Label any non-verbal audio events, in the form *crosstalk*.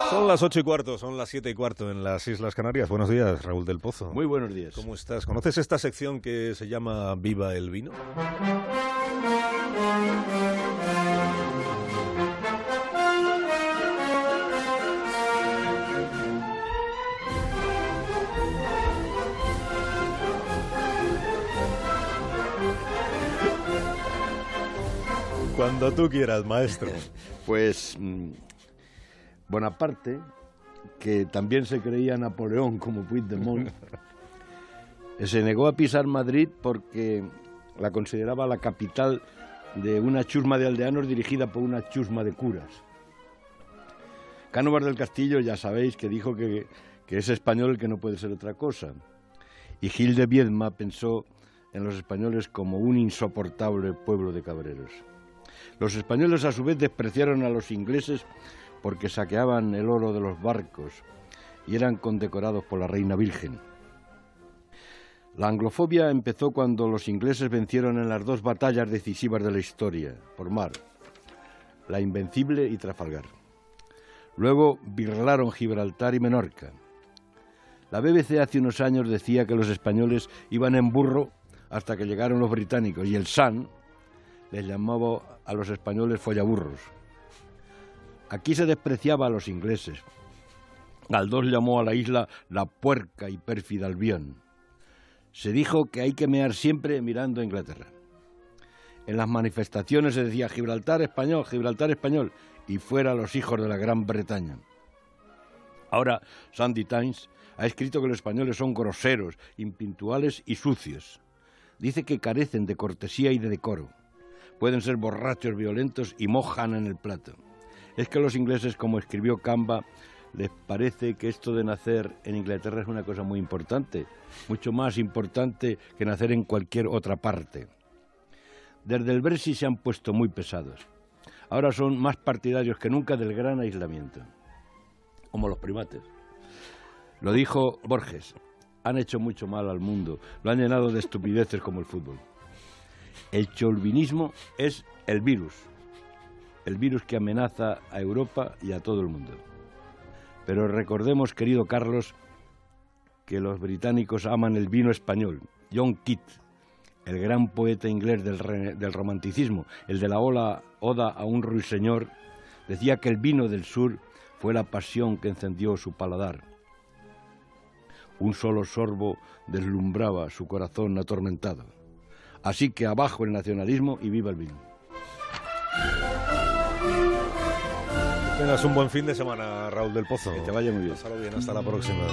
Son las ocho y cuarto, son las siete y cuarto en las Islas Canarias. Buenos días, Raúl del Pozo. Muy buenos días. ¿Cómo estás? ¿Conoces esta sección que se llama Viva el Vino? Cuando tú quieras, maestro. *laughs* Pues mm, Bonaparte, que también se creía Napoleón como Puigdemont, *laughs* se negó a pisar Madrid porque la consideraba la capital de una chusma de aldeanos dirigida por una chusma de curas. Cánovas del Castillo ya sabéis que dijo que, que es español que no puede ser otra cosa. Y Gil de Viedma pensó en los españoles como un insoportable pueblo de cabreros. Los españoles a su vez despreciaron a los ingleses porque saqueaban el oro de los barcos y eran condecorados por la reina virgen. La anglofobia empezó cuando los ingleses vencieron en las dos batallas decisivas de la historia, por mar, la Invencible y Trafalgar. Luego birlaron Gibraltar y Menorca. La BBC hace unos años decía que los españoles iban en burro hasta que llegaron los británicos y el Sun les llamaba a los españoles follaburros. Aquí se despreciaba a los ingleses. Galdós llamó a la isla la puerca y pérfida Albión. Se dijo que hay que mear siempre mirando a Inglaterra. En las manifestaciones se decía Gibraltar español, Gibraltar español, y fuera los hijos de la Gran Bretaña. Ahora, Sandy Times ha escrito que los españoles son groseros, impintuales y sucios. Dice que carecen de cortesía y de decoro. Pueden ser borrachos violentos y mojan en el plato. Es que a los ingleses, como escribió Camba, les parece que esto de nacer en Inglaterra es una cosa muy importante, mucho más importante que nacer en cualquier otra parte. Desde el Brexit se han puesto muy pesados. Ahora son más partidarios que nunca del gran aislamiento, como los primates. Lo dijo Borges, han hecho mucho mal al mundo, lo han llenado de estupideces como el fútbol. El cholvinismo es el virus, el virus que amenaza a Europa y a todo el mundo. Pero recordemos, querido Carlos, que los británicos aman el vino español. John Keats, el gran poeta inglés del, del romanticismo, el de la ola, Oda a un ruiseñor, decía que el vino del sur fue la pasión que encendió su paladar. Un solo sorbo deslumbraba su corazón atormentado. Así que abajo el nacionalismo y viva el vino. Tengas un buen fin de semana, Raúl del Pozo. Que te vaya muy bien. Pásalo bien, hasta la próxima.